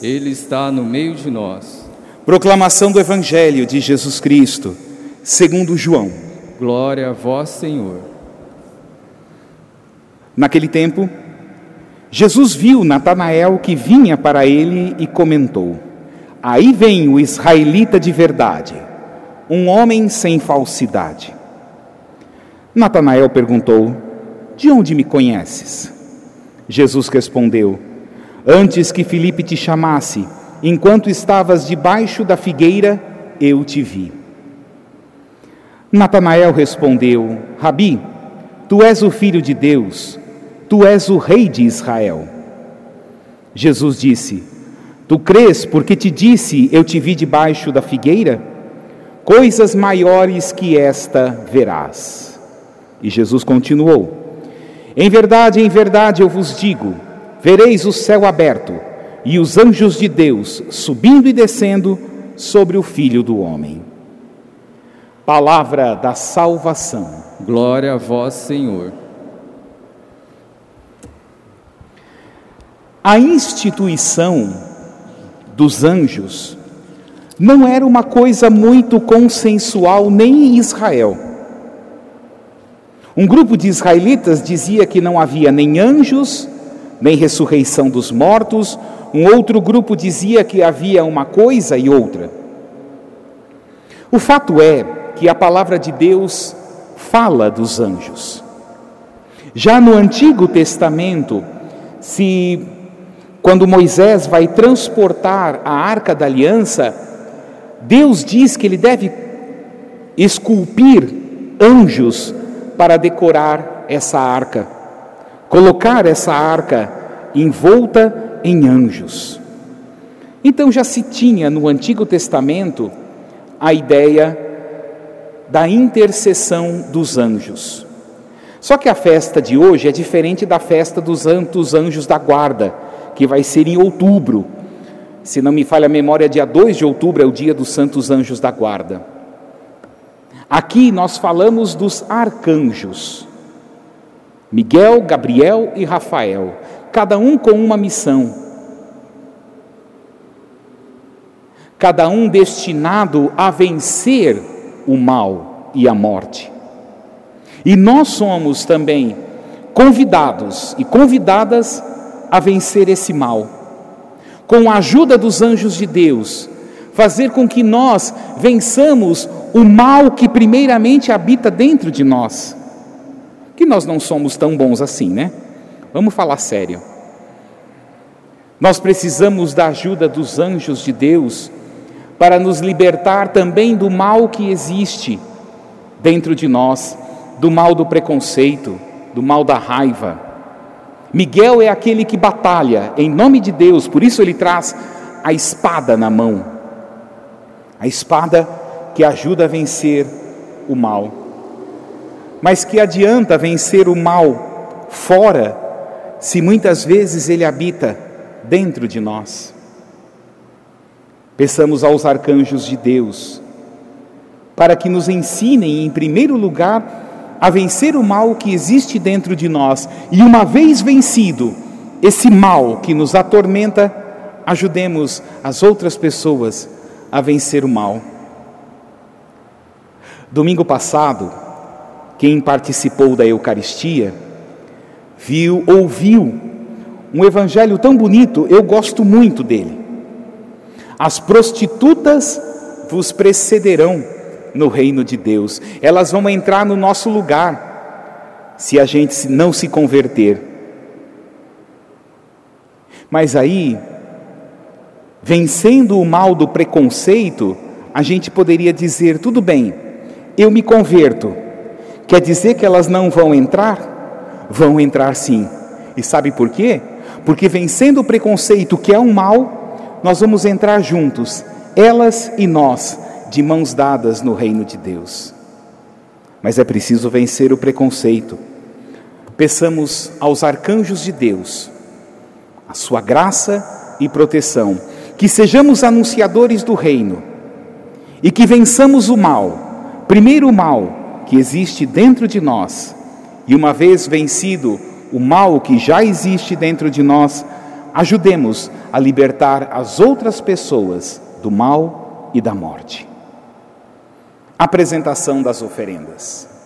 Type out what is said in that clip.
Ele está no meio de nós. Proclamação do Evangelho de Jesus Cristo, segundo João. Glória a vós, Senhor. Naquele tempo, Jesus viu Natanael que vinha para ele e comentou: Aí vem o israelita de verdade, um homem sem falsidade. Natanael perguntou: De onde me conheces? Jesus respondeu: Antes que Filipe te chamasse, enquanto estavas debaixo da figueira, eu te vi. Natanael respondeu: Rabi, tu és o filho de Deus, tu és o rei de Israel. Jesus disse: Tu crês porque te disse, eu te vi debaixo da figueira? Coisas maiores que esta verás. E Jesus continuou: Em verdade, em verdade eu vos digo, vereis o céu aberto e os anjos de Deus subindo e descendo sobre o Filho do Homem. Palavra da salvação. Glória a vós, Senhor. A instituição dos anjos não era uma coisa muito consensual nem em Israel. Um grupo de israelitas dizia que não havia nem anjos, nem ressurreição dos mortos, um outro grupo dizia que havia uma coisa e outra. O fato é que a palavra de Deus fala dos anjos. Já no Antigo Testamento, se quando Moisés vai transportar a arca da aliança, Deus diz que ele deve esculpir anjos para decorar essa arca, colocar essa arca envolta em anjos. Então já se tinha no Antigo Testamento a ideia da intercessão dos anjos. Só que a festa de hoje é diferente da festa dos santos anjos da guarda, que vai ser em outubro. Se não me falha a memória, dia 2 de outubro é o dia dos santos anjos da guarda. Aqui nós falamos dos arcanjos. Miguel, Gabriel e Rafael, cada um com uma missão. Cada um destinado a vencer o mal e a morte. E nós somos também convidados e convidadas a vencer esse mal. Com a ajuda dos anjos de Deus, fazer com que nós vençamos o mal que primeiramente habita dentro de nós. Que nós não somos tão bons assim, né? Vamos falar sério. Nós precisamos da ajuda dos anjos de Deus para nos libertar também do mal que existe dentro de nós, do mal do preconceito, do mal da raiva. Miguel é aquele que batalha em nome de Deus, por isso ele traz a espada na mão. A espada que ajuda a vencer o mal. Mas que adianta vencer o mal fora, se muitas vezes ele habita dentro de nós? Peçamos aos arcanjos de Deus para que nos ensinem, em primeiro lugar, a vencer o mal que existe dentro de nós e, uma vez vencido esse mal que nos atormenta, ajudemos as outras pessoas a vencer o mal. Domingo passado, quem participou da Eucaristia viu, ouviu um evangelho tão bonito, eu gosto muito dele. As prostitutas vos precederão no reino de Deus. Elas vão entrar no nosso lugar se a gente não se converter. Mas aí, vencendo o mal do preconceito, a gente poderia dizer: tudo bem, eu me converto. Quer dizer que elas não vão entrar? Vão entrar sim. E sabe por quê? Porque vencendo o preconceito, que é um mal, nós vamos entrar juntos, elas e nós, de mãos dadas no reino de Deus. Mas é preciso vencer o preconceito. Peçamos aos arcanjos de Deus a sua graça e proteção, que sejamos anunciadores do reino e que vençamos o mal, primeiro o mal que existe dentro de nós, e uma vez vencido o mal que já existe dentro de nós, ajudemos a libertar as outras pessoas do mal e da morte. Apresentação das oferendas.